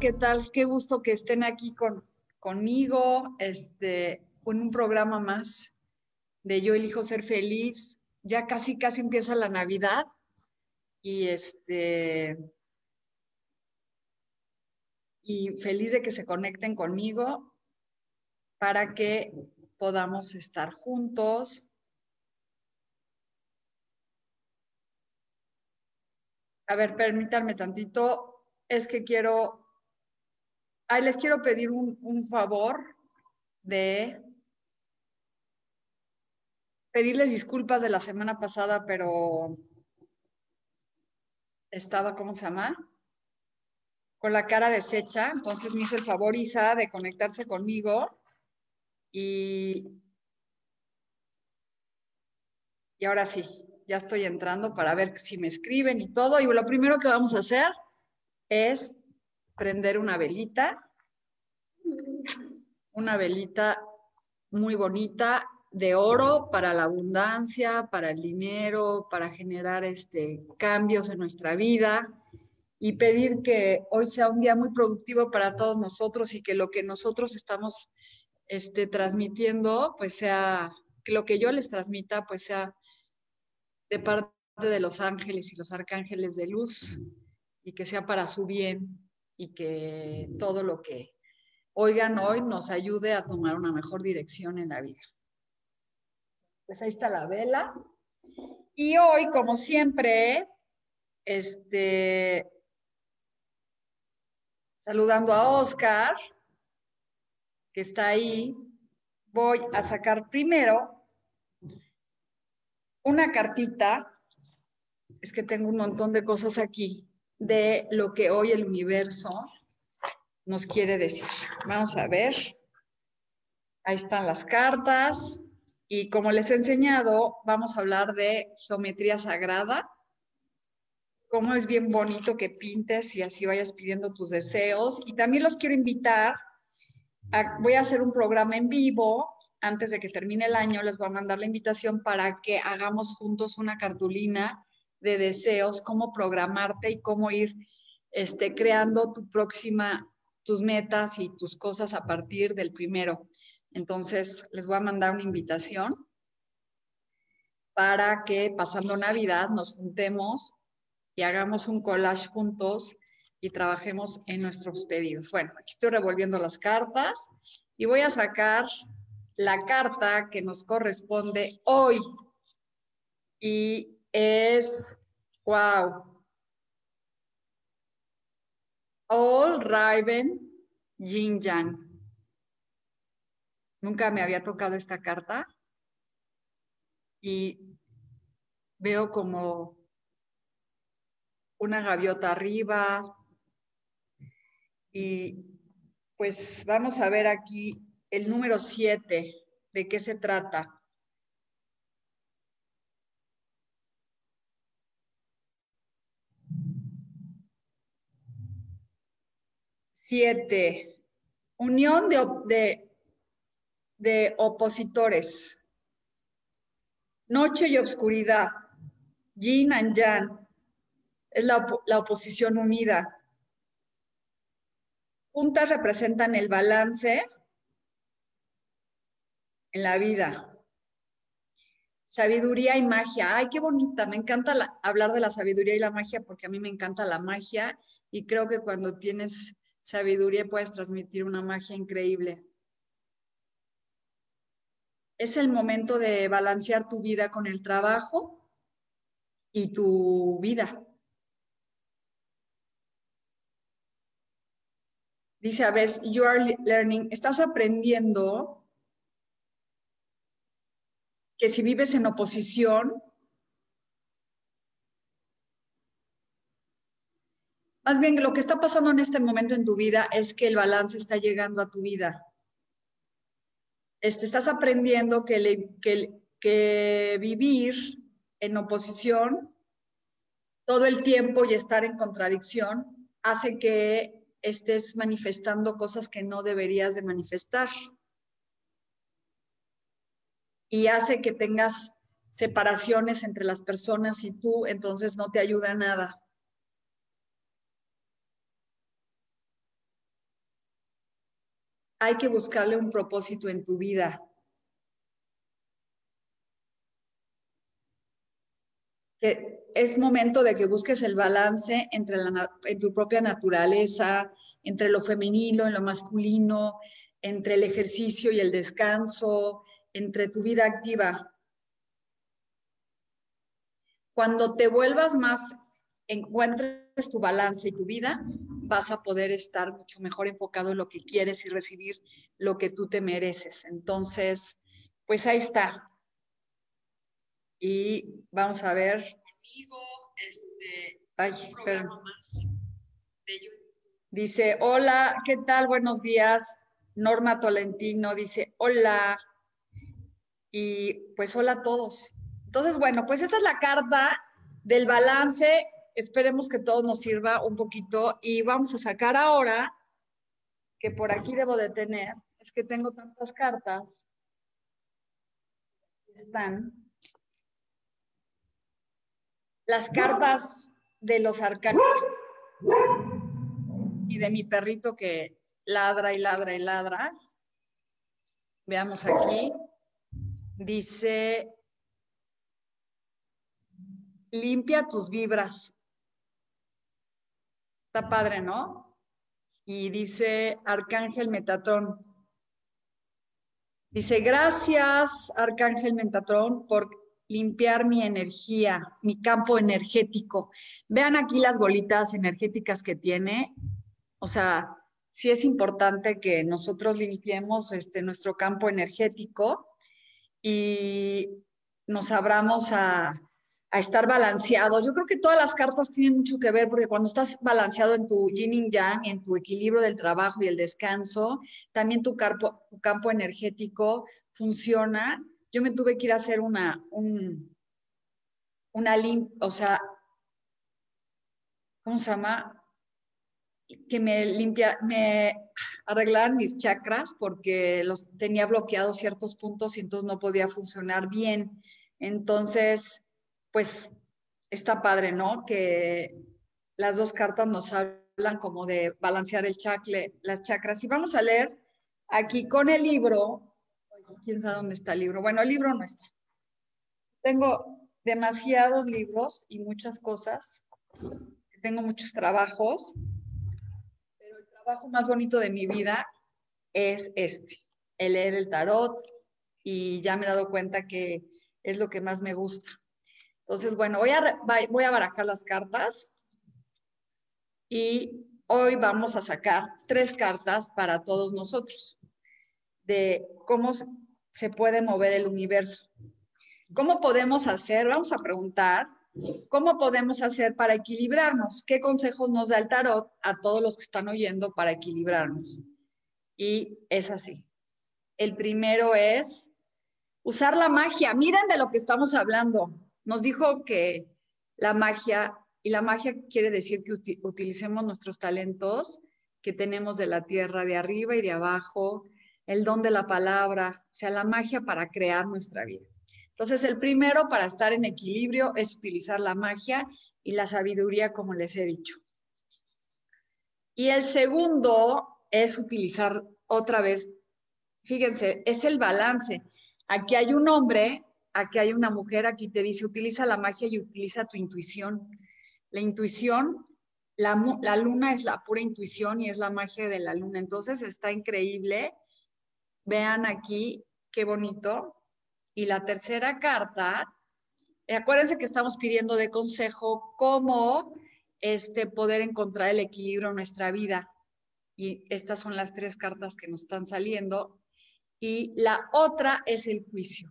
¿Qué tal? Qué gusto que estén aquí con, conmigo, este, en un programa más de Yo elijo ser feliz. Ya casi, casi empieza la Navidad y este, y feliz de que se conecten conmigo para que podamos estar juntos. A ver, permítanme tantito, es que quiero Ay, les quiero pedir un, favor de pedirles disculpas de la semana pasada, pero estaba, ¿cómo se llama? Con la cara deshecha. Entonces me hizo el favor Isa de conectarse conmigo y, y ahora sí, ya estoy entrando para ver si me escriben y todo. Y lo primero que vamos a hacer es prender una velita, una velita muy bonita de oro para la abundancia, para el dinero, para generar este, cambios en nuestra vida y pedir que hoy sea un día muy productivo para todos nosotros y que lo que nosotros estamos este, transmitiendo, pues sea, que lo que yo les transmita, pues sea de parte de los ángeles y los arcángeles de luz y que sea para su bien y que todo lo que oigan hoy nos ayude a tomar una mejor dirección en la vida. Pues ahí está la vela. Y hoy, como siempre, este, saludando a Oscar, que está ahí, voy a sacar primero una cartita. Es que tengo un montón de cosas aquí de lo que hoy el universo nos quiere decir. Vamos a ver. Ahí están las cartas. Y como les he enseñado, vamos a hablar de geometría sagrada. Cómo es bien bonito que pintes y así vayas pidiendo tus deseos. Y también los quiero invitar. voy a hacer un programa en vivo. Antes de que termine el año, les voy a mandar la invitación para que hagamos juntos una cartulina de deseos, cómo programarte y cómo ir este, creando tu próxima, tus metas y tus cosas a partir del primero. Entonces, les voy a mandar una invitación para que pasando Navidad nos juntemos y hagamos un collage juntos y trabajemos en nuestros pedidos. Bueno, aquí estoy revolviendo las cartas y voy a sacar la carta que nos corresponde hoy. Y es, wow, All Raven Yin Yang. Nunca me había tocado esta carta y veo como una gaviota arriba y pues vamos a ver aquí el número 7, de qué se trata. Siete, unión de, de, opositores. Noche y obscuridad. Yin and Yang. Es la, la oposición unida. Juntas representan el balance en la vida. Sabiduría y magia. Ay, qué bonita. Me encanta hablar de la sabiduría y la magia porque a mí me encanta la magia y creo que cuando tienes sabiduría puedes transmitir una magia increíble. Es el momento de balancear tu vida con el trabajo y tu vida. Dice a veces, you are learning, estás aprendiendo que si vives en oposición, más bien lo que está pasando en este momento en tu vida es que el balance está llegando a tu vida. Este, estás aprendiendo que, que vivir en oposición todo el tiempo y estar en contradicción hace que estés manifestando cosas que no deberías de manifestar. Y hace que tengas separaciones entre las personas y tú, entonces no te ayuda nada. Hay que buscarle un propósito en tu vida. Es momento de que busques el balance entre en tu propia naturaleza, entre lo femenino y lo masculino, entre el ejercicio y el descanso, entre tu vida activa. Cuando te vuelvas más, encuentres tu balance y tu vida, vas a poder estar mucho mejor enfocado en lo que quieres y recibir lo que tú te mereces. Entonces, pues ahí está. Y vamos a ver este, ay, Dice, hola, ¿qué tal? Buenos días. Norma Tolentino dice, hola. Y pues hola a todos. Entonces, bueno, pues esa es la carta del balance. Esperemos que todo nos sirva un poquito y vamos a sacar ahora, que por aquí debo de tener, es que tengo tantas cartas. Están las cartas de los arcanos y de mi perrito que ladra y ladra y ladra. Veamos aquí. Dice, limpia tus vibras. Está padre, ¿no? Y dice Arcángel Metatrón. Dice, gracias, Arcángel Metatrón, por limpiar mi energía, mi campo energético. Vean aquí las bolitas energéticas que tiene. O sea, sí es importante que nosotros limpiemos este, nuestro campo energético y nos abramos a, a estar balanceados. Yo creo que todas las cartas tienen mucho que ver porque cuando estás balanceado en tu yin y yang, en tu equilibrio del trabajo y el descanso, también tu campo, tu campo energético funciona yo me tuve que ir a hacer una, un, una lim, o sea, ¿cómo se llama? Que me limpia, me arreglaran mis chakras porque los tenía bloqueados ciertos puntos y entonces no podía funcionar bien. Entonces, pues está padre, ¿no? Que las dos cartas nos hablan como de balancear el chacle, las chakras. Y vamos a leer aquí con el libro quién sabe dónde está el libro. Bueno, el libro no está. Tengo demasiados libros y muchas cosas. Tengo muchos trabajos, pero el trabajo más bonito de mi vida es este, el leer el tarot y ya me he dado cuenta que es lo que más me gusta. Entonces, bueno, voy a, voy a barajar las cartas y hoy vamos a sacar tres cartas para todos nosotros de cómo se puede mover el universo. ¿Cómo podemos hacer? Vamos a preguntar, ¿cómo podemos hacer para equilibrarnos? ¿Qué consejos nos da el tarot a todos los que están oyendo para equilibrarnos? Y es así. El primero es usar la magia. Miren de lo que estamos hablando. Nos dijo que la magia, y la magia quiere decir que utilicemos nuestros talentos que tenemos de la tierra, de arriba y de abajo, el don de la palabra, o sea, la magia para crear nuestra vida. Entonces, el primero para estar en equilibrio es utilizar la magia y la sabiduría, como les he dicho. Y el segundo es utilizar otra vez, fíjense, es el balance. Aquí hay un hombre, aquí hay una mujer, aquí te dice, utiliza la magia y utiliza tu intuición. La intuición, la, la luna es la pura intuición y es la magia de la luna. Entonces está increíble Vean aquí qué bonito. Y la tercera carta, eh, acuérdense que estamos pidiendo de consejo cómo este, poder encontrar el equilibrio en nuestra vida. Y estas son las tres cartas que nos están saliendo. Y la otra es el juicio,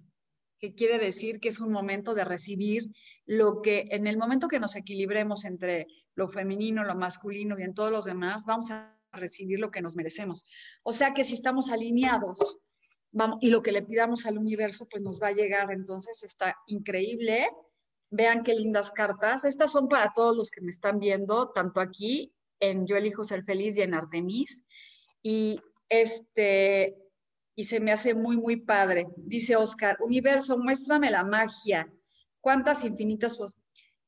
que quiere decir que es un momento de recibir lo que en el momento que nos equilibremos entre lo femenino, lo masculino y en todos los demás, vamos a recibir lo que nos merecemos. O sea que si estamos alineados vamos, y lo que le pidamos al universo, pues nos va a llegar. Entonces está increíble. Vean qué lindas cartas. Estas son para todos los que me están viendo, tanto aquí en Yo elijo ser feliz y en Artemis. Y este, y se me hace muy, muy padre. Dice Oscar, universo, muéstrame la magia. ¿Cuántas infinitas? Pues,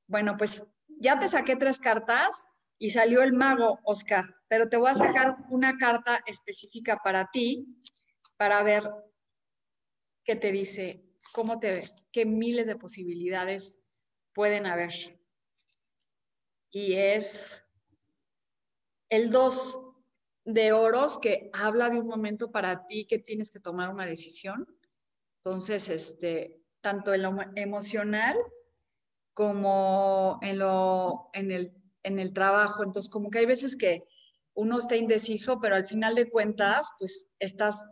bueno, pues ya te saqué tres cartas y salió el mago, Oscar, pero te voy a sacar una carta específica para ti, para ver qué te dice, cómo te ve, qué miles de posibilidades pueden haber. Y es el 2 de oros que habla de un momento para ti que tienes que tomar una decisión. Entonces, este, tanto en lo emocional como en, lo, en el en el trabajo. Entonces, como que hay veces que uno está indeciso, pero al final de cuentas, pues estás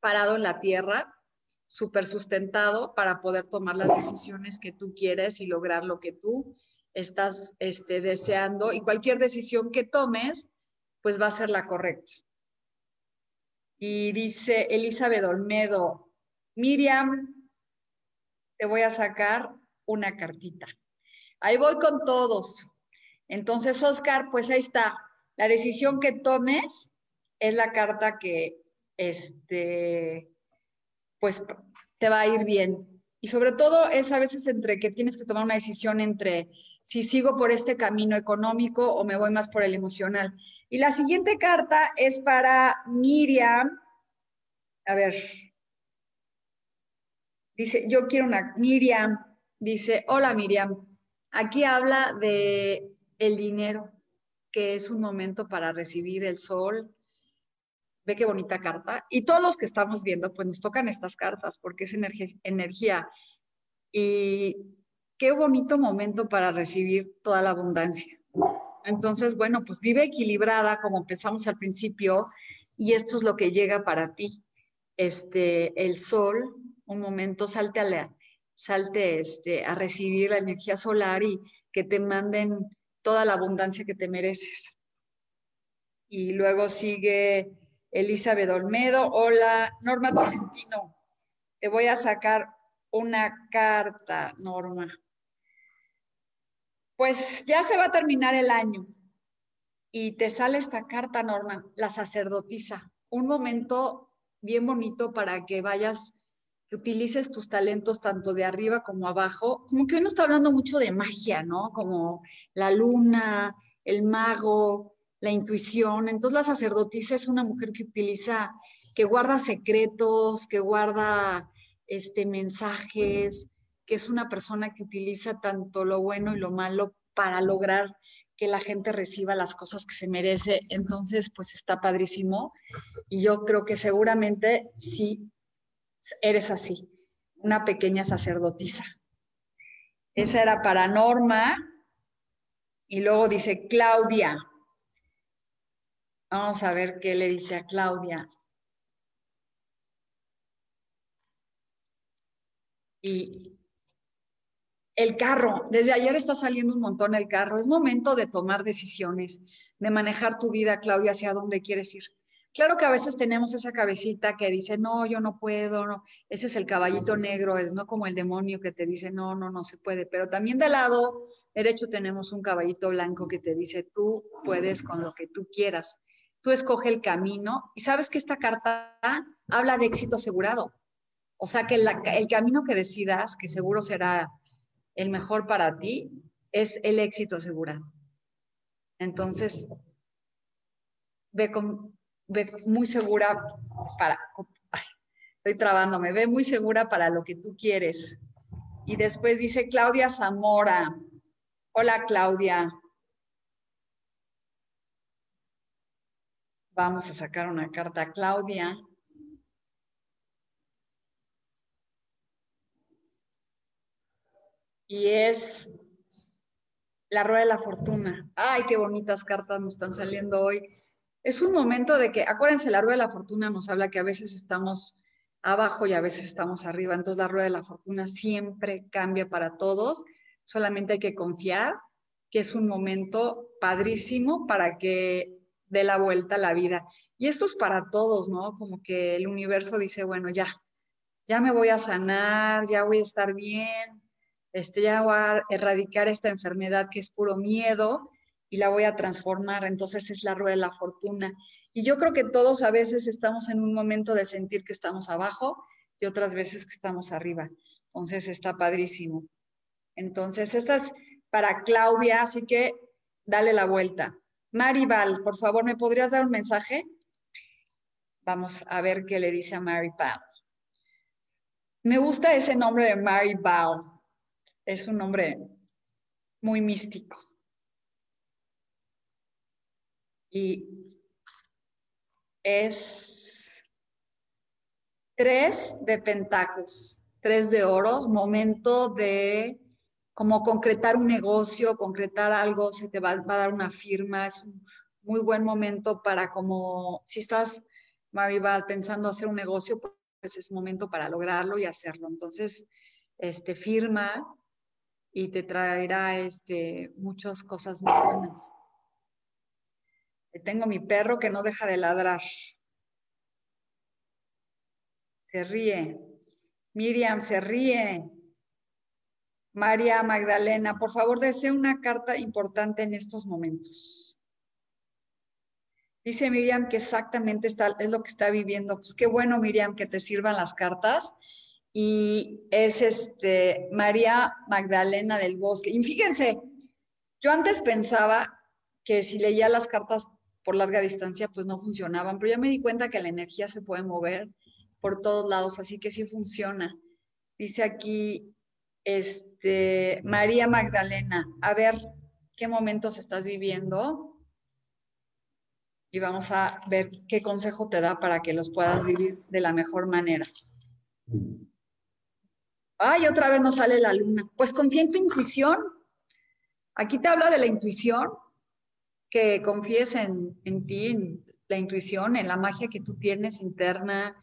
parado en la tierra, súper sustentado para poder tomar las decisiones que tú quieres y lograr lo que tú estás este, deseando. Y cualquier decisión que tomes, pues va a ser la correcta. Y dice Elizabeth Olmedo, Miriam, te voy a sacar una cartita. Ahí voy con todos. Entonces, Oscar, pues ahí está. La decisión que tomes es la carta que, este, pues, te va a ir bien. Y sobre todo es a veces entre que tienes que tomar una decisión entre si sigo por este camino económico o me voy más por el emocional. Y la siguiente carta es para Miriam. A ver. Dice, yo quiero una Miriam. Dice, hola Miriam. Aquí habla de el dinero, que es un momento para recibir el sol. Ve qué bonita carta. Y todos los que estamos viendo, pues nos tocan estas cartas porque es energía. energía. Y qué bonito momento para recibir toda la abundancia. Entonces, bueno, pues vive equilibrada como empezamos al principio y esto es lo que llega para ti. Este, el sol, un momento, salte a, salte este, a recibir la energía solar y que te manden toda la abundancia que te mereces. Y luego sigue Elizabeth Olmedo. Hola, Norma Tolentino. Te voy a sacar una carta, Norma. Pues ya se va a terminar el año y te sale esta carta, Norma, la sacerdotisa. Un momento bien bonito para que vayas utilices tus talentos tanto de arriba como abajo, como que hoy no está hablando mucho de magia, ¿no? Como la luna, el mago, la intuición. Entonces la sacerdotisa es una mujer que utiliza, que guarda secretos, que guarda este, mensajes, que es una persona que utiliza tanto lo bueno y lo malo para lograr que la gente reciba las cosas que se merece. Entonces, pues está padrísimo. Y yo creo que seguramente sí eres así, una pequeña sacerdotisa. Esa era para Norma. Y luego dice Claudia. Vamos a ver qué le dice a Claudia. Y el carro, desde ayer está saliendo un montón el carro. Es momento de tomar decisiones, de manejar tu vida, Claudia, hacia dónde quieres ir. Claro que a veces tenemos esa cabecita que dice, no, yo no puedo, no. ese es el caballito negro, es no como el demonio que te dice, no, no, no se puede. Pero también del lado derecho tenemos un caballito blanco que te dice, tú puedes con lo que tú quieras. Tú escoge el camino y sabes que esta carta habla de éxito asegurado. O sea que el camino que decidas, que seguro será el mejor para ti, es el éxito asegurado. Entonces, ve con, ve muy segura para, estoy trabándome, ve muy segura para lo que tú quieres. Y después dice Claudia Zamora. Hola Claudia. Vamos a sacar una carta a Claudia. Y es la rueda de la fortuna. Ay, qué bonitas cartas nos están saliendo hoy. Es un momento de que, acuérdense, la rueda de la fortuna nos habla que a veces estamos abajo y a veces estamos arriba. Entonces la rueda de la fortuna siempre cambia para todos. Solamente hay que confiar que es un momento padrísimo para que dé la vuelta a la vida. Y esto es para todos, ¿no? Como que el universo dice, bueno, ya, ya me voy a sanar, ya voy a estar bien, este, ya voy a erradicar esta enfermedad que es puro miedo y la voy a transformar. Entonces es la rueda de la fortuna. Y yo creo que todos a veces estamos en un momento de sentir que estamos abajo y otras veces que estamos arriba. Entonces está padrísimo. Entonces, esta es para Claudia, así que dale la vuelta. Maribal, por favor, ¿me podrías dar un mensaje? Vamos a ver qué le dice a Maribal. Me gusta ese nombre de Maribal es un nombre muy místico. Y es tres de pentáculos, tres de oros, momento de como concretar un negocio, concretar algo, se te va, va, a dar una firma, es un muy buen momento para como, si estás, Maribal, pensando hacer un negocio, pues es momento para lograrlo y hacerlo. Entonces, este, firma, y te traerá este, muchas cosas muy buenas. Tengo mi perro que no deja de ladrar. Se ríe. Miriam se ríe. María Magdalena, por favor, desea una carta importante en estos momentos. Dice Miriam que exactamente está, es lo que está viviendo. Pues qué bueno, Miriam, que te sirvan las cartas y es este María Magdalena del Bosque. Y fíjense, yo antes pensaba que si leía las cartas por larga distancia, pues no funcionaban, pero ya me di cuenta que la energía se puede mover por todos lados, así que sí funciona. Dice aquí, este, María Magdalena, a ver qué momentos estás viviendo y vamos a ver qué consejo te da para que los puedas vivir de la mejor manera. Ay, otra vez no sale la luna. Pues confía en tu intuición. Aquí te habla de la intuición, que confíes en, ti, en la intuición, en la magia que tú tienes interna,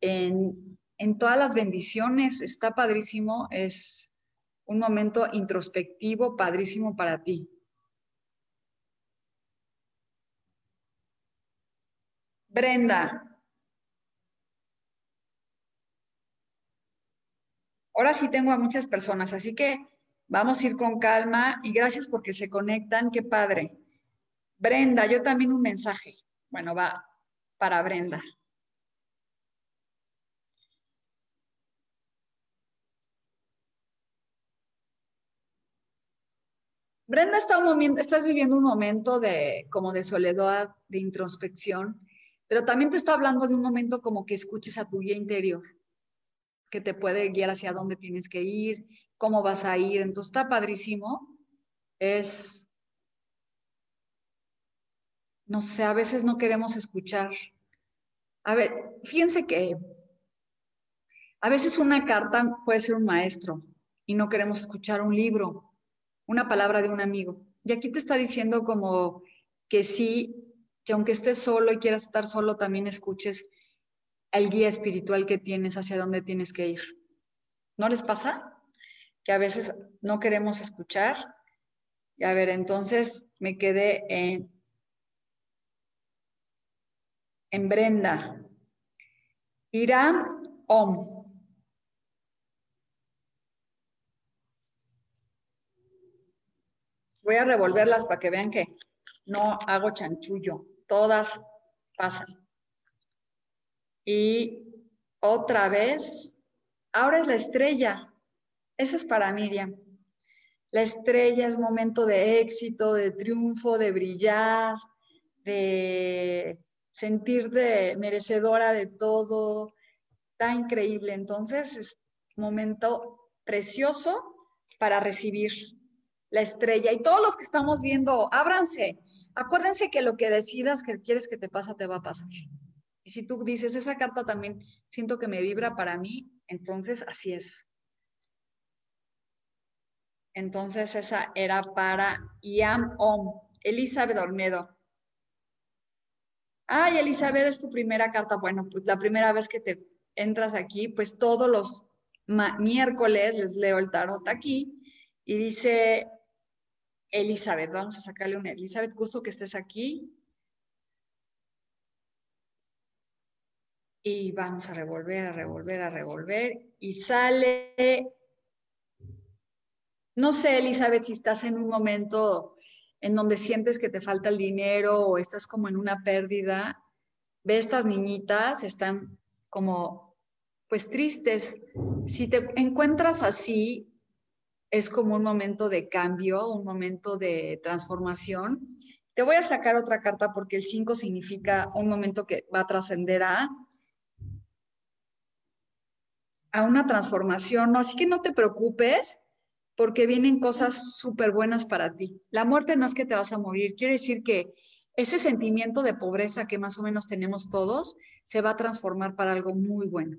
en, en todas las bendiciones. Está padrísimo, es un momento introspectivo, padrísimo para ti. Brenda, Ahora sí tengo a muchas personas, así que vamos a ir con calma y gracias porque se conectan, qué padre. Brenda, yo también un mensaje. Bueno, va para Brenda. Brenda está un momento, estás viviendo un momento de como de soledad, de introspección, pero también te está hablando de un momento como que escuches a tu guía interior que te puede guiar hacia dónde tienes que ir, cómo vas a ir. Entonces está padrísimo. Es, no sé, a veces no queremos escuchar. A ver, fíjense que a veces una carta puede ser un maestro y no queremos escuchar un libro, una palabra de un amigo. Y aquí te está diciendo como que sí, que aunque estés solo y quieras estar solo, también escuches el guía espiritual que tienes hacia dónde tienes que ir. ¿No les pasa? Que a veces no queremos escuchar. Y a ver, entonces me quedé en, en Brenda. Irán Om. Voy a revolverlas para que vean que no hago chanchullo. Todas pasan. Y otra vez, ahora es la estrella. Esa es para Miriam. La estrella es momento de éxito, de triunfo, de brillar, de sentirte merecedora de todo. Está increíble. Entonces, es momento precioso para recibir la estrella. Y todos los que estamos viendo, ábranse. Acuérdense que lo que decidas que quieres que te pase, te va a pasar. Y si tú dices, esa carta también siento que me vibra para mí, entonces así es. Entonces esa era para Iam Om, Elizabeth Olmedo. Ay, Elizabeth, es tu primera carta. Bueno, pues la primera vez que te entras aquí, pues todos los miércoles les leo el tarot aquí y dice Elizabeth, vamos a sacarle una Elizabeth, gusto que estés aquí. Y vamos a revolver, a revolver, a revolver. Y sale, no sé, Elizabeth, si estás en un momento en donde sientes que te falta el dinero o estás como en una pérdida. Ve estas niñitas, están como pues tristes. Si te encuentras así, es como un momento de cambio, un momento de transformación. Te voy a sacar otra carta porque el 5 significa un momento que va a trascender a a una transformación, ¿no? Así que no te preocupes porque vienen cosas súper buenas para ti. La muerte no es que te vas a morir, quiere decir que ese sentimiento de pobreza que más o menos tenemos todos se va a transformar para algo muy bueno.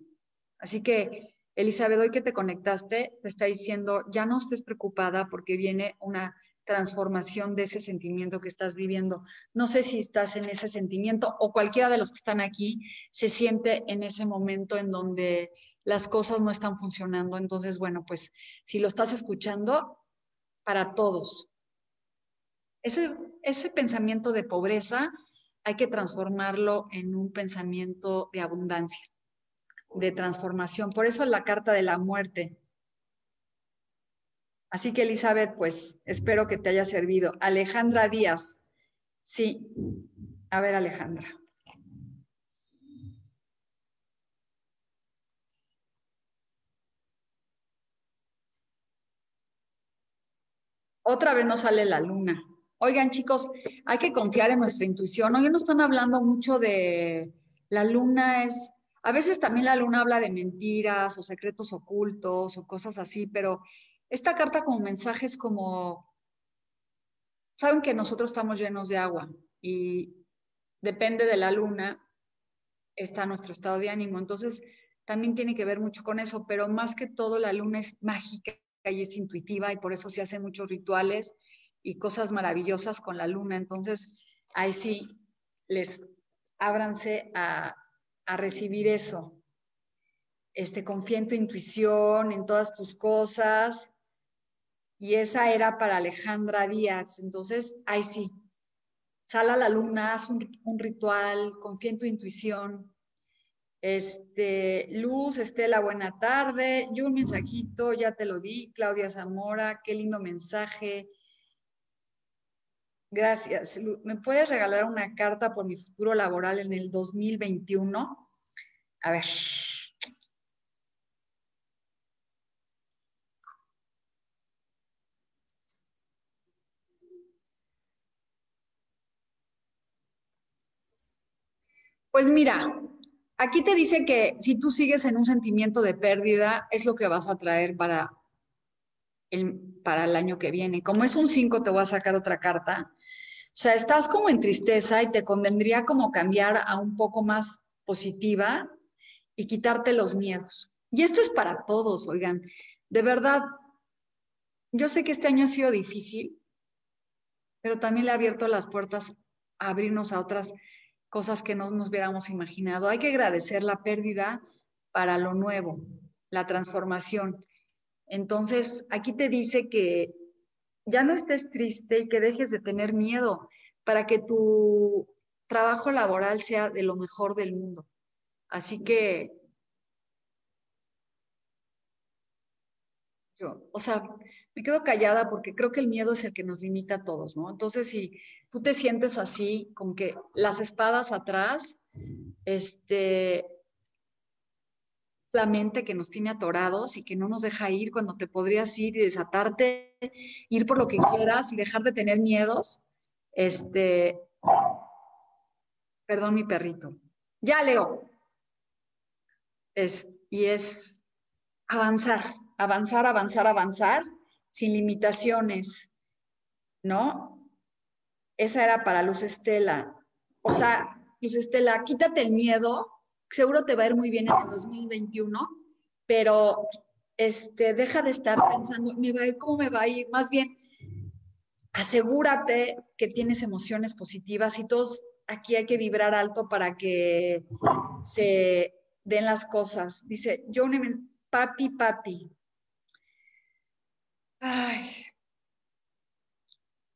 Así que, Elizabeth, hoy que te conectaste, te está diciendo, ya no estés preocupada porque viene una transformación de ese sentimiento que estás viviendo. No sé si estás en ese sentimiento o cualquiera de los que están aquí se siente en ese momento en donde las cosas no están funcionando. Entonces, bueno, pues si lo estás escuchando, para todos. Ese, ese pensamiento de pobreza hay que transformarlo en un pensamiento de abundancia, de transformación. Por eso es la carta de la muerte. Así que Elizabeth, pues espero que te haya servido. Alejandra Díaz. Sí. A ver, Alejandra. Otra vez no sale la luna. Oigan, chicos, hay que confiar en nuestra intuición. Hoy no están hablando mucho de la luna es, a veces también la luna habla de mentiras o secretos ocultos o cosas así, pero esta carta como mensaje es como, saben que nosotros estamos llenos de agua y depende de la luna está nuestro estado de ánimo. Entonces, también tiene que ver mucho con eso, pero más que todo la luna es mágica y es intuitiva y por eso se hacen muchos rituales y cosas maravillosas con la luna. Entonces, ahí sí, les ábranse a, a recibir eso. Este, confía en tu intuición, en todas tus cosas. Y esa era para Alejandra Díaz. Entonces, ahí sí, sal a la luna, haz un, un ritual, confía en tu intuición, este, Luz, Estela, buena tarde. Yo un mensajito, ya te lo di. Claudia Zamora, qué lindo mensaje. Gracias. ¿Me puedes regalar una carta por mi futuro laboral en el 2021? A ver. Pues mira, Aquí te dice que si tú sigues en un sentimiento de pérdida, es lo que vas a traer para el, para el año que viene. Como es un 5, te voy a sacar otra carta. O sea, estás como en tristeza y te convendría como cambiar a un poco más positiva y quitarte los miedos. Y esto es para todos, oigan. De verdad, yo sé que este año ha sido difícil, pero también le ha abierto las puertas a abrirnos a otras cosas que no nos hubiéramos imaginado. Hay que agradecer la pérdida para lo nuevo, la transformación. Entonces, aquí te dice que ya no estés triste y que dejes de tener miedo para que tu trabajo laboral sea de lo mejor del mundo. Así que, yo, o sea, me quedo callada porque creo que el miedo es el que nos limita a todos, ¿no? Entonces, si tú te sientes así, con que las espadas atrás, este, la mente que nos tiene atorados y que no nos deja ir cuando te podrías ir y desatarte, ir por lo que quieras y dejar de tener miedos, este, perdón mi perrito, ya leo, es, y es avanzar, avanzar, avanzar, avanzar sin limitaciones, ¿no? Esa era para Luz Estela. O sea, Luz Estela, quítate el miedo, seguro te va a ir muy bien en el 2021, pero este, deja de estar pensando, ¿me va a ir? ¿Cómo me va a ir? Más bien, asegúrate que tienes emociones positivas y todos aquí hay que vibrar alto para que se den las cosas. Dice, yo, papi, papi.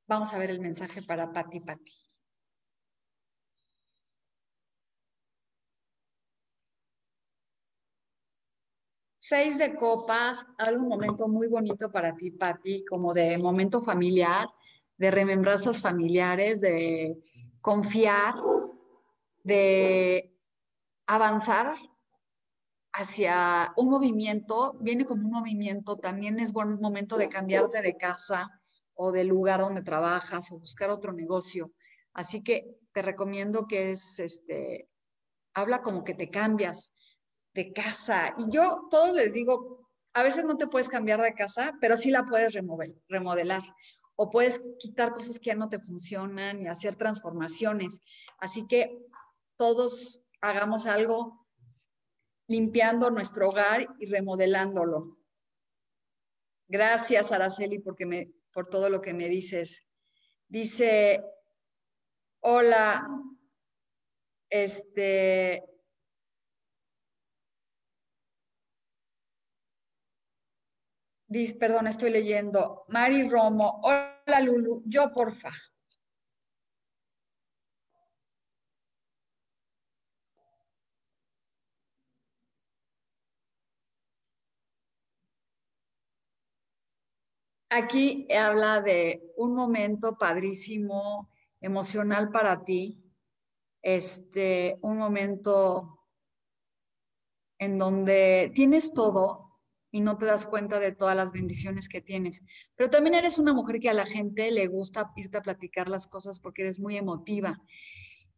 Vamos a ver el mensaje para Pati, Pati. Seis de copas, algún momento muy bonito para ti, Pati, como de momento familiar, de remembranzas familiares, de confiar, de avanzar hacia un movimiento, viene como un movimiento, también es buen momento de cambiarte de casa o del lugar donde trabajas o buscar otro negocio. Así que te recomiendo que es, este, habla como que te cambias de casa. Y yo todos les digo, a veces no te puedes cambiar de casa, pero sí la puedes remodelar o puedes quitar cosas que ya no te funcionan y hacer transformaciones. Así que todos hagamos algo limpiando nuestro hogar y remodelándolo. Gracias, Araceli, porque me, por todo lo que me dices. Dice, hola, este, Dice, perdón, estoy leyendo. Mari Romo, hola Lulu, yo porfa. Aquí habla de un momento padrísimo, emocional para ti, este, un momento en donde tienes todo, y no te das cuenta de todas las bendiciones que tienes. Pero también eres una mujer que a la gente le gusta irte a platicar las cosas porque eres muy emotiva.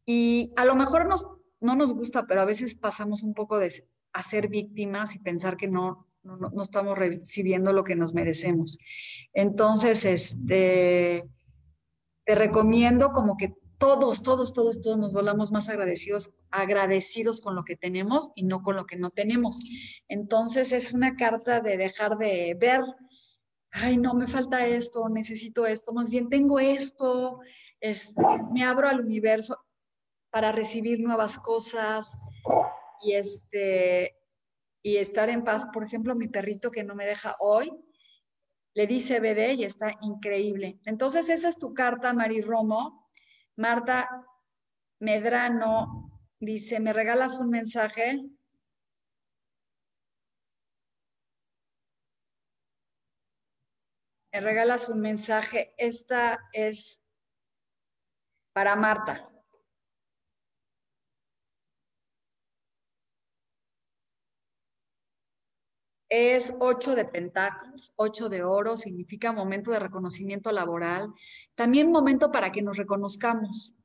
Y a lo mejor nos, no nos gusta, pero a veces pasamos un poco de a ser víctimas y pensar que no, no, estamos recibiendo lo que nos merecemos. Entonces, este, te recomiendo como que todos, todos, todos, todos nos volamos más agradecidos, agradecidos con lo que tenemos y no con lo que no tenemos. Entonces es una carta de dejar de ver, ay, no, me falta esto, necesito esto, más bien tengo esto, este, me abro al universo para recibir nuevas cosas y este y estar en paz. Por ejemplo, mi perrito que no me deja hoy, le dice bebé y está increíble. Entonces, esa es tu carta, Mari Romo Marta Medrano dice, ¿me regalas un mensaje? Me regalas un mensaje. Esta es para Marta. Es ocho de pentáculos, ocho de oro, significa momento de reconocimiento laboral, también momento para que nos reconozcamos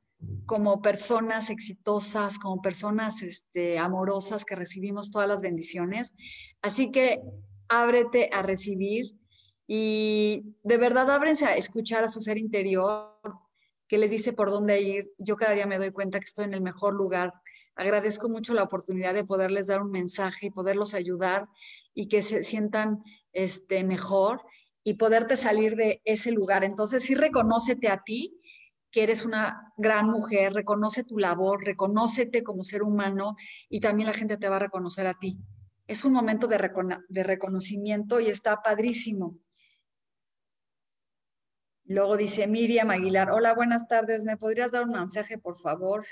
como personas exitosas, como personas este, amorosas que recibimos todas las bendiciones. Así que ábrete a recibir y de verdad ábrense a escuchar a su ser interior que les dice por dónde ir. Yo cada día me doy cuenta que estoy en el mejor lugar Agradezco mucho la oportunidad de poderles dar un mensaje y poderlos ayudar y que se sientan este, mejor y poderte salir de ese lugar. Entonces, sí, reconócete a ti, que eres una gran mujer, reconoce tu labor, reconócete como ser humano y también la gente te va a reconocer a ti. Es un momento de, de reconocimiento y está padrísimo. Luego dice Miriam Aguilar, hola, buenas tardes, ¿me podrías dar un mensaje, por favor?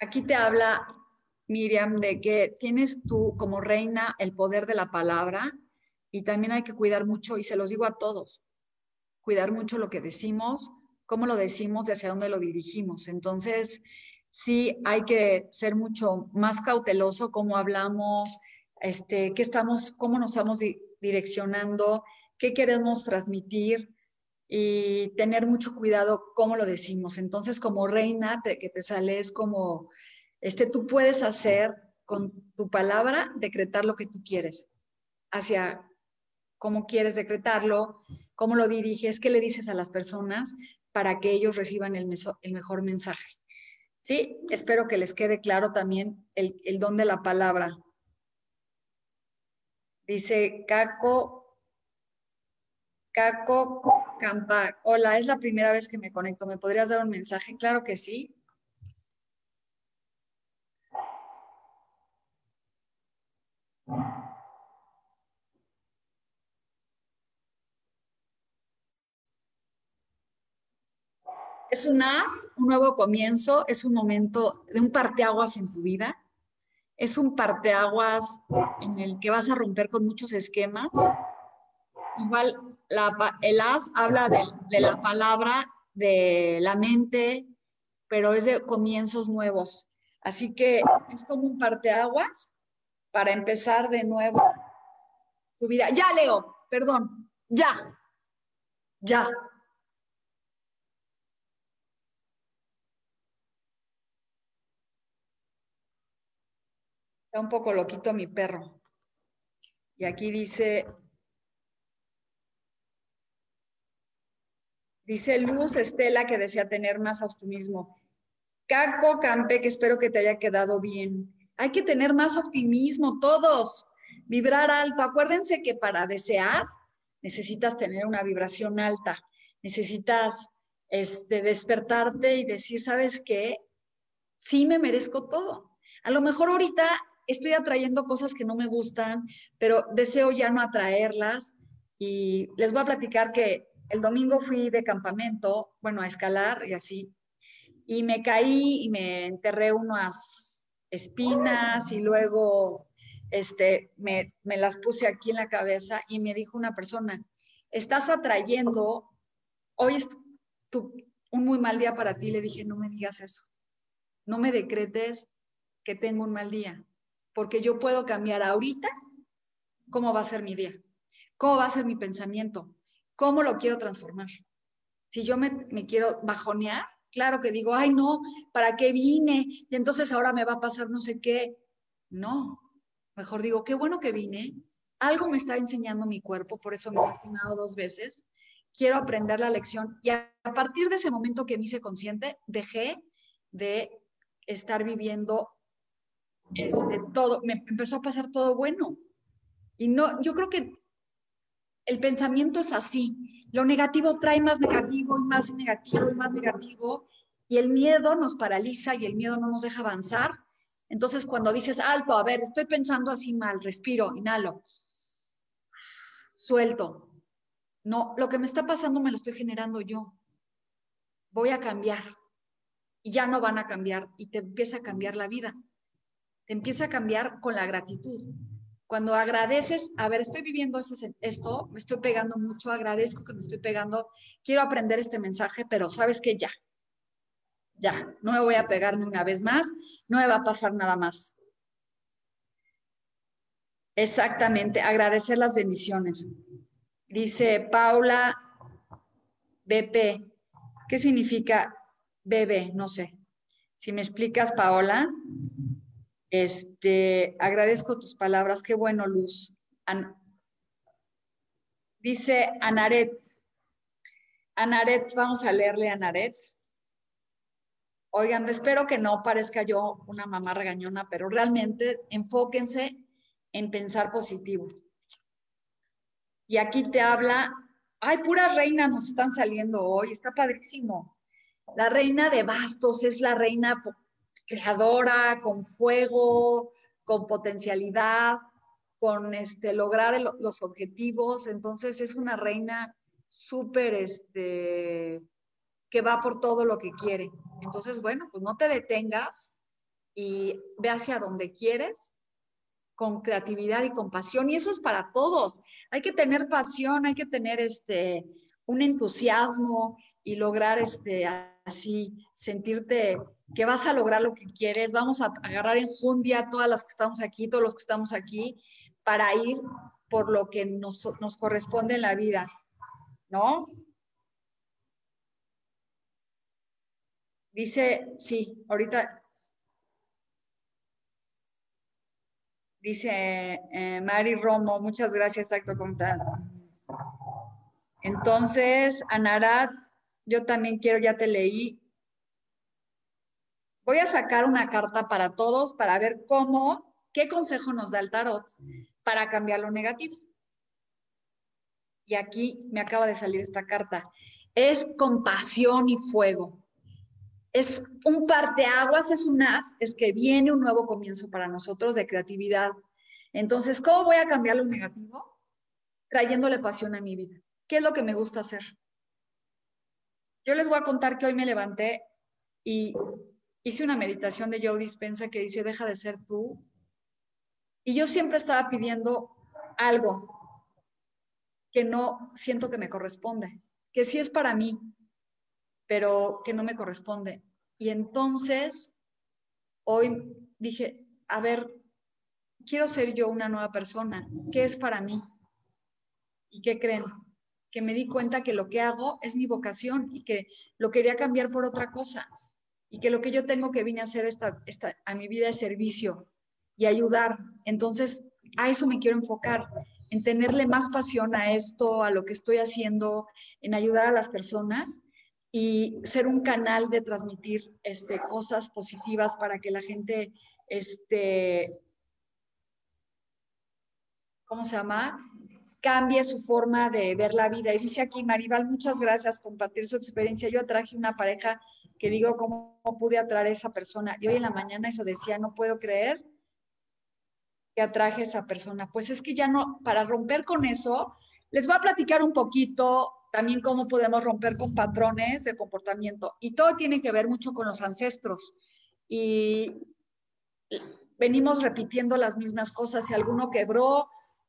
Aquí te habla Miriam de que tienes tú como reina el poder de la palabra y también hay que cuidar mucho, y se los digo a todos, cuidar mucho lo que decimos, cómo lo decimos y hacia dónde lo dirigimos. Entonces, sí hay que ser mucho más cauteloso cómo hablamos, este, qué estamos, cómo nos estamos direccionando, qué queremos transmitir y tener mucho cuidado cómo lo decimos. Entonces, como reina, que te sales como, este, tú puedes hacer con tu palabra decretar lo que tú quieres, hacia cómo quieres decretarlo, cómo lo diriges, qué le dices a las personas para que ellos reciban el, el mejor mensaje. Sí, espero que les quede claro también el, el don de la palabra. Dice Caco, Caco Hola, es la primera vez que me conecto. ¿Me podrías dar un mensaje? Claro que sí. Es un as, un nuevo comienzo, es un momento de un parteaguas en tu vida. Es un parteaguas en el que vas a romper con muchos esquemas. Igual el as habla de, de la palabra, de la mente, pero es de comienzos nuevos. Así que es como un parteaguas para empezar de nuevo tu vida. Ya, Leo, perdón, ya, ya. Está un poco loquito mi perro. Y aquí dice, dice Luz Estela que desea tener más optimismo. Caco Campe, que espero que te haya quedado bien. Hay que tener más optimismo todos, vibrar alto. Acuérdense que para desear necesitas tener una vibración alta, necesitas este, despertarte y decir, ¿sabes qué? Sí me merezco todo. A lo mejor ahorita estoy atrayendo cosas que no me gustan, pero deseo ya no atraerlas. Y les voy a platicar que el domingo fui de campamento, bueno, a escalar y así, y me caí y me enterré unas espinas y luego este, me, las puse aquí en la cabeza y me dijo una persona, estás atrayendo, hoy es un muy mal día para ti, le dije, no me digas eso, no me decretes que tengo un mal día, porque yo puedo cambiar ahorita cómo va a ser mi día, cómo va a ser mi pensamiento, cómo lo quiero transformar. Si yo me, quiero bajonear, Claro que digo, ay, no, ¿para qué vine? Y entonces ahora me va a pasar no sé qué. No, mejor digo, qué bueno que vine. Algo me está enseñando mi cuerpo, por eso me he lastimado dos veces. Quiero aprender la lección. Y a partir de ese momento que me hice consciente, dejé de estar viviendo este, todo, me empezó a pasar todo bueno. Y no, yo creo que el pensamiento es así. Lo negativo trae más negativo y más negativo y más negativo y el miedo nos paraliza y el miedo no nos deja avanzar. Entonces, cuando dices, alto, a ver, estoy pensando así mal, respiro, inhalo, suelto. No, lo que me está pasando me lo estoy generando yo. Voy a cambiar. Y ya no van a cambiar y te empieza a cambiar la vida. Te empieza a cambiar con la gratitud. Cuando agradeces, a ver, estoy viviendo esto, esto, me estoy pegando mucho, agradezco que me estoy pegando, quiero aprender este mensaje, pero sabes que ya, ya, no me voy a pegar ni una vez más, no me va a pasar nada más. Exactamente, agradecer las bendiciones. Dice Paula BP, ¿qué significa bebé? No sé. Si me explicas, Paola, este, agradezco tus palabras, qué bueno, Luz. dice Anaret. Anaret, vamos a leerle a Anaret. Oigan, espero que no parezca yo una mamá regañona, pero realmente enfóquense en pensar positivo. Y aquí te habla, ay, puras reinas nos están saliendo hoy, está padrísimo. La reina de bastos es la reina creadora, con fuego, con potencialidad, con este, lograr los objetivos. Entonces es una reina súper, este, que va por todo lo que quiere. Entonces, bueno, pues no te detengas y ve hacia donde quieres con creatividad y con pasión. Y eso es para todos. Hay que tener pasión, hay que tener este, un entusiasmo y lograr este, así sentirte que vas a lograr lo que quieres. Vamos a agarrar en jundia todas las que estamos aquí, todos los que estamos aquí, para ir por lo que nos, nos corresponde en la vida, ¿no? Dice, sí, ahorita Dice eh, Mari Romo, muchas gracias, Tacto tal. Entonces, Anaraz, yo también quiero, ya te leí. Voy a sacar una carta para todos para ver cómo, qué consejo nos da el tarot para cambiar lo negativo. Y aquí me acaba de salir esta carta. Es compasión y fuego. Es un parteaguas, es un as, es que viene un nuevo comienzo para nosotros de creatividad. Entonces, ¿cómo voy a cambiar lo negativo? Trayéndole pasión a mi vida. ¿Qué es lo que me gusta hacer? Yo les voy a contar que hoy me levanté y hice una meditación de Joe Dispensa que dice, deja de ser tú. Y yo siempre estaba pidiendo algo que no siento que me corresponde, que sí es para mí, pero que no me corresponde. Y entonces, hoy dije, a ver, quiero ser yo una nueva persona, ¿qué es para mí? ¿Y qué creen? Que me di cuenta que lo que hago es mi vocación y que lo quería cambiar por otra cosa y que lo que yo tengo que vine a hacer esta, esta, a mi vida es servicio y ayudar. Entonces, a eso me quiero enfocar, en tenerle más pasión a esto, a lo que estoy haciendo, en ayudar a las personas y ser un canal de transmitir este, cosas positivas para que la gente, este, ¿cómo se llama? Cambie su forma de ver la vida. Y dice aquí Maribal, muchas gracias por compartir su experiencia. Yo atraje una pareja que digo, ¿cómo pude atraer a esa persona? Y hoy en la mañana eso decía, no puedo creer que atraje a esa persona. Pues es que ya no, para romper con eso, les voy a platicar un poquito también cómo podemos romper con patrones de comportamiento. Y todo tiene que ver mucho con los ancestros. Y venimos repitiendo las mismas cosas. Si alguno quebró,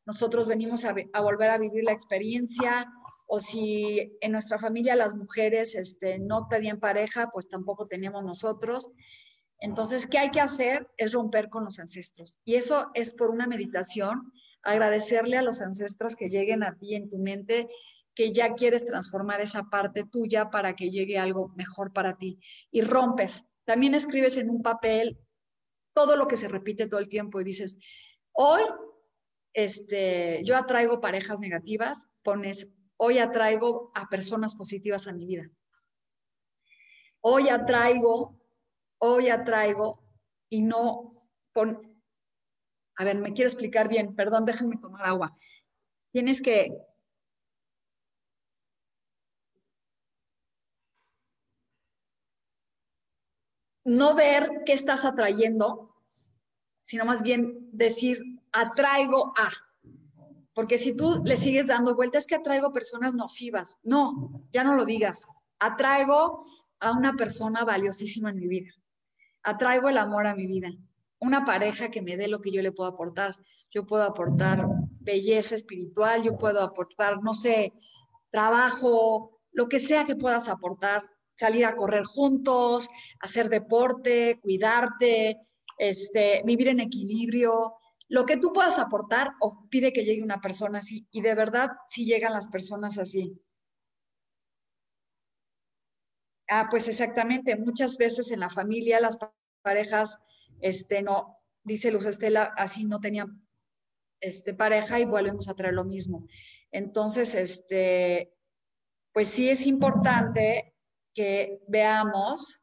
nosotros venimos a, volver a vivir la experiencia. O si en nuestra familia las mujeres este, no tenían pareja, pues tampoco teníamos nosotros. Entonces, ¿qué hay que hacer? Es romper con los ancestros. Y eso es por una meditación, agradecerle a los ancestros que lleguen a ti en tu mente que ya quieres transformar esa parte tuya para que llegue algo mejor para ti. Y rompes. También escribes en un papel todo lo que se repite todo el tiempo y dices, hoy este, yo atraigo parejas negativas, pones, hoy atraigo a personas positivas a mi vida. Hoy atraigo, hoy atraigo y no a ver, me quiero explicar bien, perdón, déjenme tomar agua. Tienes que no ver qué estás atrayendo, sino más bien decir, atraigo a. Porque si tú le sigues dando vueltas, es que atraigo personas nocivas. No, ya no lo digas. Atraigo a una persona valiosísima en mi vida. Atraigo el amor a mi vida. Una pareja que me dé lo que yo le puedo aportar. Yo puedo aportar belleza espiritual, yo puedo aportar, no sé, trabajo, lo que sea que puedas aportar, salir a correr juntos, hacer deporte, cuidarte, este, vivir en equilibrio, lo que tú puedas aportar o pide que llegue una persona así. Y de verdad, sí llegan las personas así. Ah, pues exactamente, muchas veces en la familia las parejas, este, no, dice Luz Estela, así no tenían este, pareja y volvemos a traer lo mismo. Entonces, este, pues sí es importante que veamos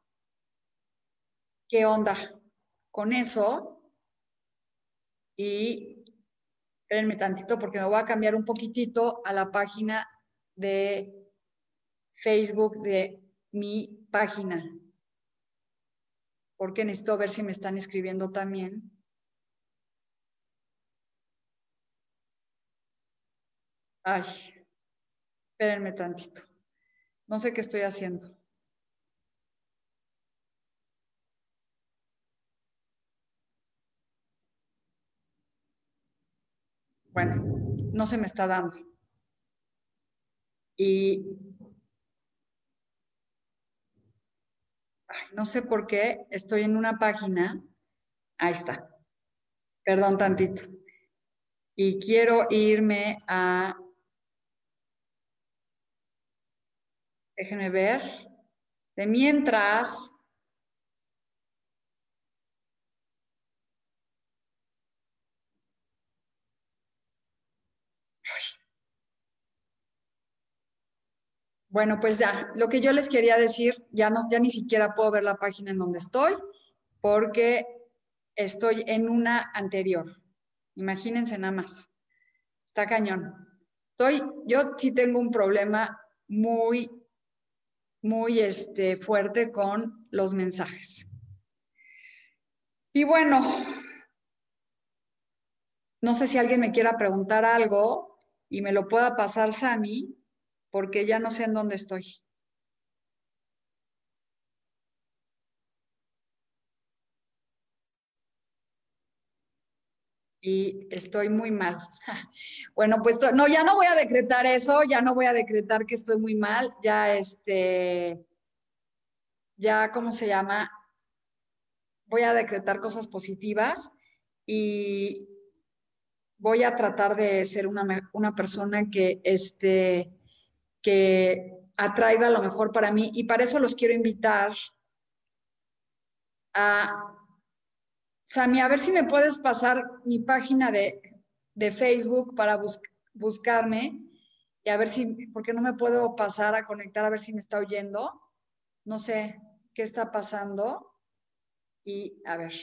qué onda con eso. Y espérenme tantito porque me voy a cambiar un poquitito a la página de Facebook de mi página. Porque necesito ver si me están escribiendo también. Ay, espérenme tantito. No sé qué estoy haciendo. Bueno, no se me está dando. Y no sé por qué estoy en una página. Ahí está. Perdón tantito. Y quiero irme a... Déjenme ver. De mientras, Bueno, pues ya, lo que yo les quería decir, ya, no, ya ni siquiera puedo ver la página en donde estoy porque estoy en una anterior. Imagínense nada más. Está cañón. Estoy, yo sí tengo un problema muy, muy este, fuerte con los mensajes. Y bueno, no sé si alguien me quiera preguntar algo y me lo pueda pasar Sami, porque ya no sé en dónde estoy. y estoy muy mal. Bueno, pues no, ya no voy a decretar eso, ya no voy a decretar que estoy muy mal, ya este, ya, ¿cómo se llama? Voy a decretar cosas positivas y voy a tratar de ser una, una persona que, este, que atraiga lo mejor para mí y para eso los quiero invitar a Sami, a ver si me puedes pasar mi página de, Facebook para buscarme y a ver si, porque no me puedo pasar a conectar a ver si me está oyendo. No sé qué está pasando. Y a ver.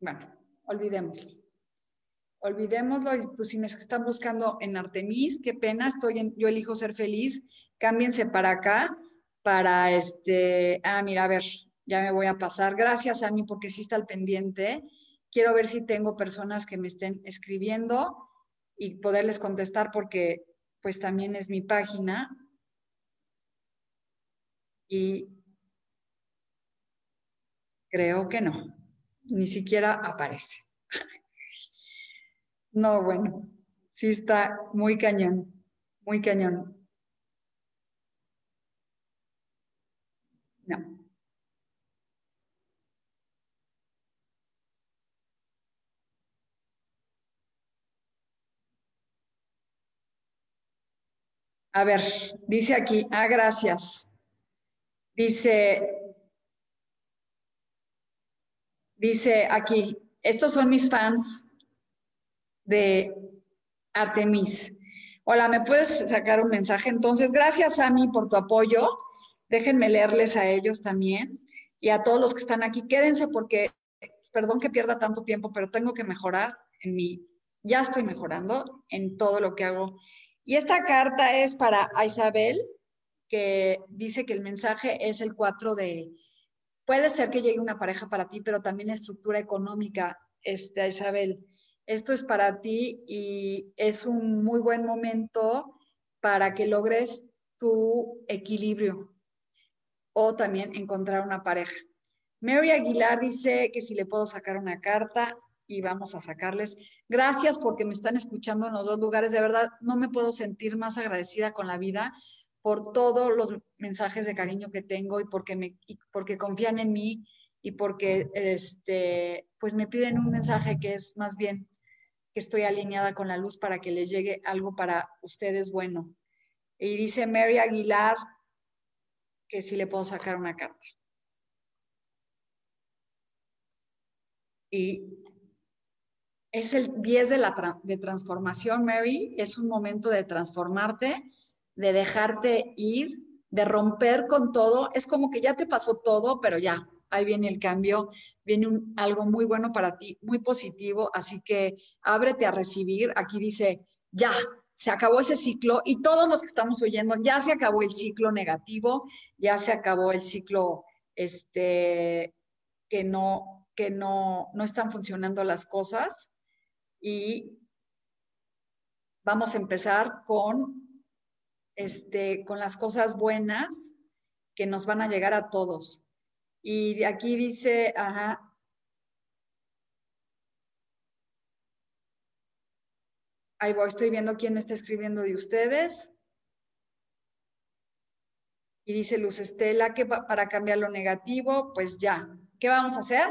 Bueno, olvidémoslo. Pues si me están buscando en Artemis, qué pena, estoy en, yo elijo ser feliz, cámbiense para acá, para este, ah, mira, a ver, ya me voy a pasar. Gracias a mí porque sí está al pendiente. Quiero ver si tengo personas que me estén escribiendo y poderles contestar porque pues también es mi página. Y creo que no, ni siquiera aparece. No, bueno, sí está muy cañón, muy cañón. No. A ver, dice aquí, ah, gracias. Dice, dice aquí, estos son mis fans de Artemis. Hola, ¿me puedes sacar un mensaje? Entonces, gracias a mí por tu apoyo. Déjenme leerles a ellos también y a todos los que están aquí. Quédense porque, perdón que pierda tanto tiempo, pero tengo que mejorar en mi, ya estoy mejorando en todo lo que hago y esta carta es para Isabel, que dice que el mensaje es el 4 de, puede ser que llegue una pareja para ti, pero también la estructura económica, este, Isabel. Esto es para ti y es un muy buen momento para que logres tu equilibrio o también encontrar una pareja. Mary Aguilar dice que si le puedo sacar una carta, y vamos a sacarles. Gracias porque me están escuchando en los dos lugares. De verdad, no me puedo sentir más agradecida con la vida por todos los mensajes de cariño que tengo y porque, me, porque confían en mí y porque este, pues me piden un mensaje que es más bien que estoy alineada con la luz para que les llegue algo para ustedes bueno. Y dice Mary Aguilar que sí le puedo sacar una carta. Y es el 10 de, la de transformación, Mary. Es un momento de transformarte, de dejarte ir, de romper con todo. Es como que ya te pasó todo, pero ya, ahí viene el cambio, viene algo muy bueno para ti, muy positivo. Así que ábrete a recibir. Aquí dice, ya, se acabó ese ciclo y todos los que estamos oyendo, ya se acabó el ciclo negativo, ya se acabó el ciclo este, que no, que no, no están funcionando las cosas y vamos a empezar con, este, con las cosas buenas que nos van a llegar a todos. Y aquí dice, ajá, Ahí voy, estoy viendo quién me está escribiendo de ustedes. Y dice Luz Estela que para cambiar lo negativo, pues ya. ¿Qué vamos a hacer?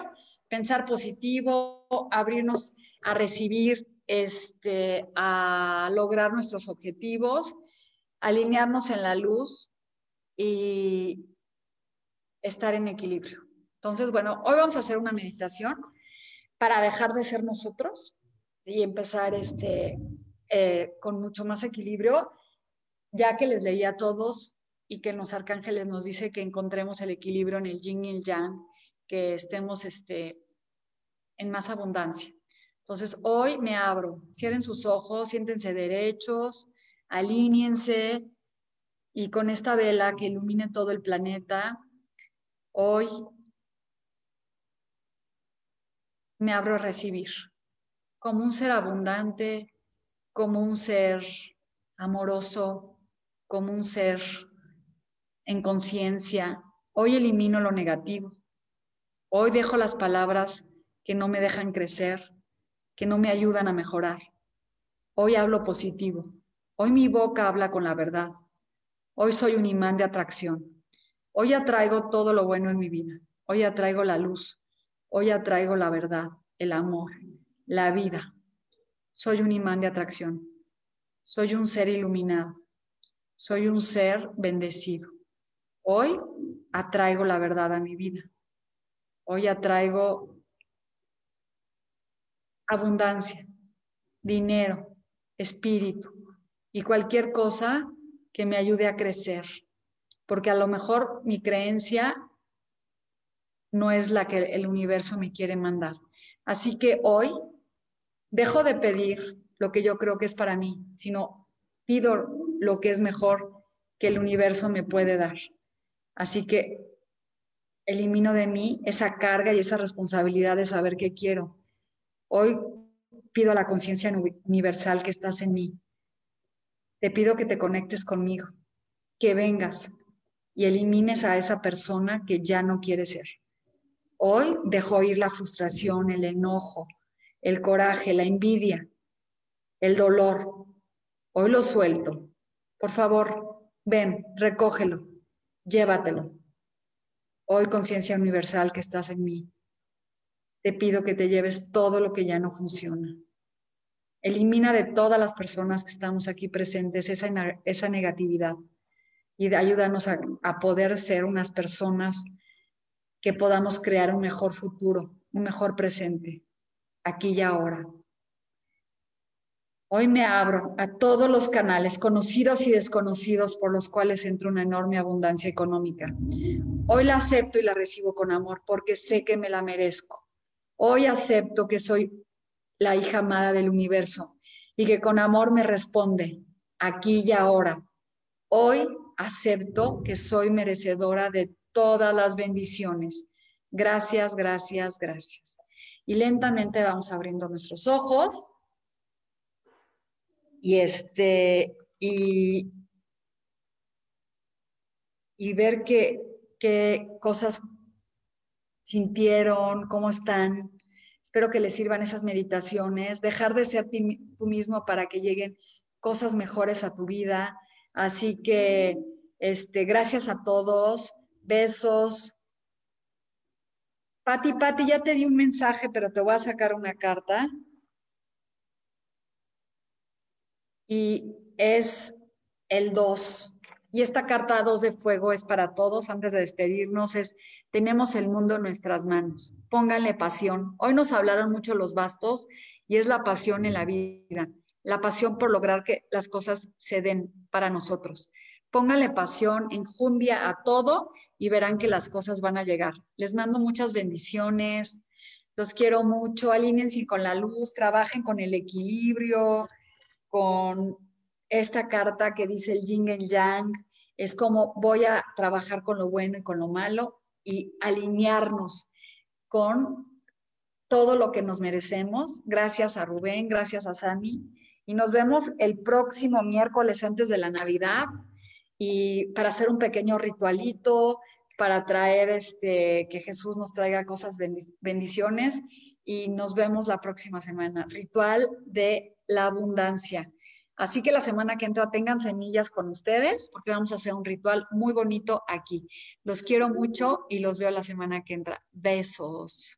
Pensar positivo, abrirnos a recibir, este, a lograr nuestros objetivos, alinearnos en la luz y estar en equilibrio. Entonces, bueno, hoy vamos a hacer una meditación para dejar de ser nosotros y empezar este, eh, con mucho más equilibrio. ya que les leí a todos y que los arcángeles nos dice que encontremos el equilibrio en el yin y el yang, que estemos este, en más abundancia. Entonces, hoy me abro, cierren sus ojos, siéntense derechos, alíñense y con esta vela que ilumine todo el planeta, hoy me abro a recibir como un ser abundante, como un ser amoroso, como un ser en conciencia. Hoy elimino lo negativo. Hoy dejo las palabras que no me dejan crecer, que no me ayudan a mejorar. Hoy hablo positivo. Hoy mi boca habla con la verdad. Hoy soy un imán de atracción. Hoy atraigo todo lo bueno en mi vida. Hoy atraigo la luz. Hoy atraigo la verdad, el amor, la vida. Soy un imán de atracción. Soy un ser iluminado. Soy un ser bendecido. Hoy atraigo la verdad a mi vida. Hoy atraigo abundancia, dinero, espíritu y cualquier cosa que me ayude a crecer. Porque a lo mejor mi creencia no es la que el universo me quiere mandar. Así que hoy dejo de pedir lo que yo creo que es para mí, sino pido lo que es mejor que el universo me puede dar. Así que elimino de mí esa carga y esa responsabilidad de saber qué quiero. Hoy pido a la conciencia universal que estás en mí. Te pido que te conectes conmigo, que vengas y elimines a esa persona que ya no quiere ser. Hoy dejo ir la frustración, el enojo, el coraje, la envidia, el dolor. Hoy lo suelto. Por favor, ven, recógelo, llévatelo. Hoy, conciencia universal que estás en mí, te pido que te lleves todo lo que ya no funciona. Elimina de todas las personas que estamos aquí presentes esa, esa negatividad y ayúdanos a, a poder ser unas personas que podamos crear un mejor futuro, un mejor presente, aquí y ahora. Hoy me abro a todos los canales, conocidos y desconocidos, por los cuales entra una enorme abundancia económica. Hoy la acepto y la recibo con amor porque sé que me la merezco. Hoy acepto que soy la hija amada del universo y que con amor me responde aquí y ahora. Hoy acepto que soy merecedora de todas las bendiciones. Gracias, gracias, gracias. Y lentamente vamos abriendo nuestros ojos. Y este, y, y ver qué, qué cosas sintieron, cómo están. Espero que les sirvan esas meditaciones. Dejar de ser tú mismo para que lleguen cosas mejores a tu vida. Así que, este, gracias a todos. Besos. Pati, Pati, ya te di un mensaje, pero te voy a sacar una carta. Y es el 2. Y esta carta 2 de fuego es para todos. Antes de despedirnos, es, tenemos el mundo en nuestras manos. Pónganle pasión. Hoy nos hablaron mucho los bastos y es la pasión en la vida. La pasión por lograr que las cosas se den para nosotros. Pónganle pasión, enjundia a todo y verán que las cosas van a llegar. Les mando muchas bendiciones, los quiero mucho, alínense con la luz, trabajen con el equilibrio, con esta carta que dice el yin y yang, es como voy a trabajar con lo bueno y con lo malo y alinearnos con todo lo que nos merecemos. Gracias a Rubén, gracias a Sami. Y nos vemos el próximo miércoles antes de la Navidad y para hacer un pequeño ritualito, para traer este, que Jesús nos traiga cosas, bendiciones y nos vemos la próxima semana. Ritual de la abundancia. Así que la semana que entra tengan semillas con ustedes porque vamos a hacer un ritual muy bonito aquí. Los quiero mucho y los veo la semana que entra. Besos.